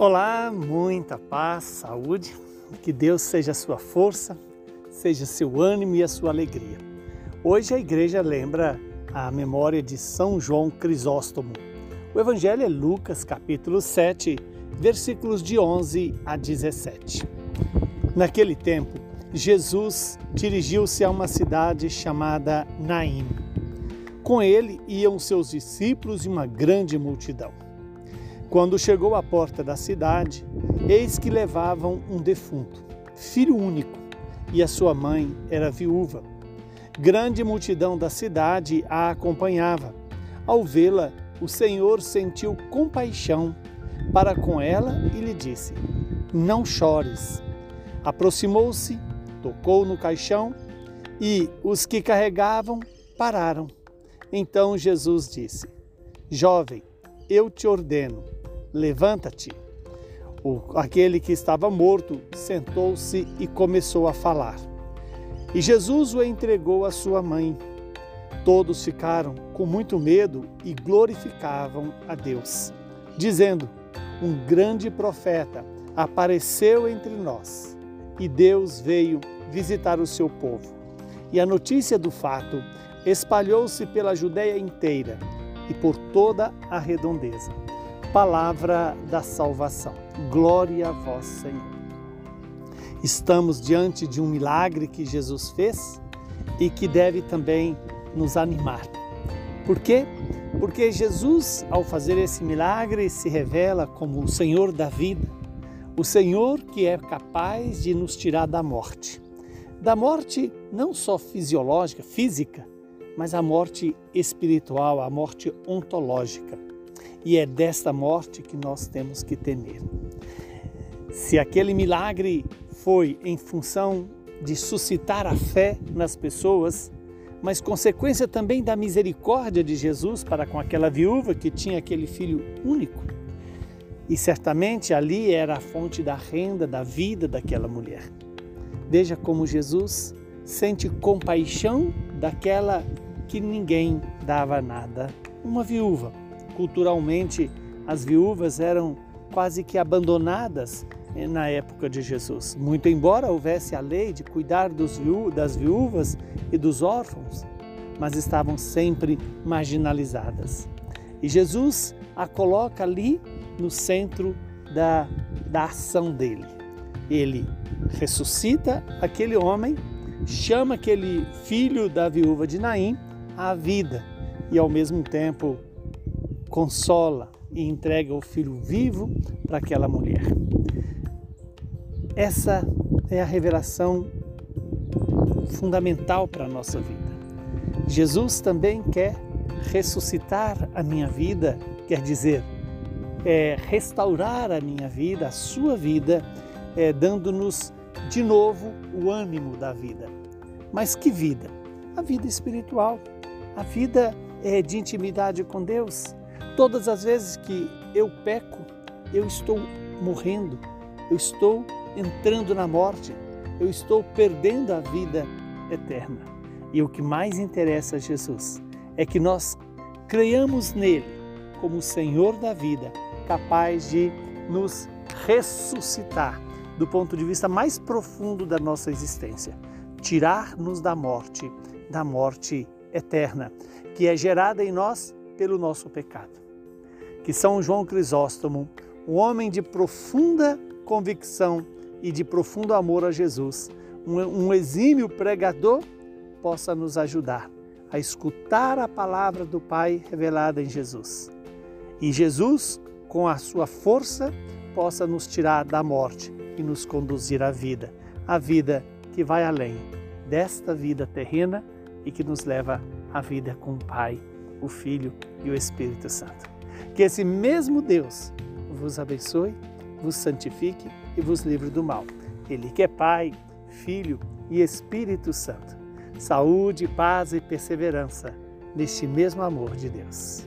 Olá, muita paz, saúde, que Deus seja a sua força, seja seu ânimo e a sua alegria. Hoje a igreja lembra a memória de São João Crisóstomo. O evangelho é Lucas, capítulo 7, versículos de 11 a 17. Naquele tempo, Jesus dirigiu-se a uma cidade chamada Naim. Com ele iam seus discípulos e uma grande multidão. Quando chegou à porta da cidade, eis que levavam um defunto, filho único, e a sua mãe era viúva. Grande multidão da cidade a acompanhava. Ao vê-la, o Senhor sentiu compaixão para com ela e lhe disse: Não chores. Aproximou-se, tocou no caixão e os que carregavam pararam. Então Jesus disse: Jovem, eu te ordeno, levanta-te. Aquele que estava morto sentou-se e começou a falar. E Jesus o entregou à sua mãe. Todos ficaram com muito medo e glorificavam a Deus, dizendo: Um grande profeta apareceu entre nós e Deus veio visitar o seu povo. E a notícia do fato espalhou-se pela Judéia inteira e por toda a redondeza palavra da salvação. Glória a vós, Senhor. Estamos diante de um milagre que Jesus fez e que deve também nos animar. Por quê? Porque Jesus, ao fazer esse milagre, se revela como o Senhor da vida, o Senhor que é capaz de nos tirar da morte. Da morte não só fisiológica, física, mas a morte espiritual, a morte ontológica e é desta morte que nós temos que temer. Se aquele milagre foi em função de suscitar a fé nas pessoas, mas consequência também da misericórdia de Jesus para com aquela viúva que tinha aquele filho único. E certamente ali era a fonte da renda, da vida daquela mulher. Veja como Jesus sente compaixão daquela que ninguém dava nada, uma viúva culturalmente as viúvas eram quase que abandonadas eh, na época de Jesus. Muito embora houvesse a lei de cuidar viú das viúvas e dos órfãos, mas estavam sempre marginalizadas. E Jesus a coloca ali no centro da, da ação dele. Ele ressuscita aquele homem, chama aquele filho da viúva de Naim à vida e ao mesmo tempo consola e entrega o filho vivo para aquela mulher. Essa é a revelação fundamental para a nossa vida. Jesus também quer ressuscitar a minha vida, quer dizer, é, restaurar a minha vida, a sua vida, é, dando-nos de novo o ânimo da vida. Mas que vida? A vida espiritual, a vida é, de intimidade com Deus, Todas as vezes que eu peco, eu estou morrendo, eu estou entrando na morte, eu estou perdendo a vida eterna. E o que mais interessa a Jesus é que nós creiamos nele como o Senhor da vida, capaz de nos ressuscitar do ponto de vista mais profundo da nossa existência, tirar-nos da morte, da morte eterna, que é gerada em nós pelo nosso pecado que São João Crisóstomo, um homem de profunda convicção e de profundo amor a Jesus, um, exímio pregador, possa nos ajudar a escutar a palavra do Pai revelada em Jesus. E Jesus, com a sua força, possa nos tirar da morte e nos conduzir à vida, a vida que vai além desta vida terrena e que nos leva à vida com o Pai, o Filho e o Espírito Santo. Que esse mesmo Deus vos abençoe, vos santifique e vos livre do mal. Ele que é Pai, Filho e Espírito Santo. Saúde, paz e perseverança neste mesmo amor de Deus.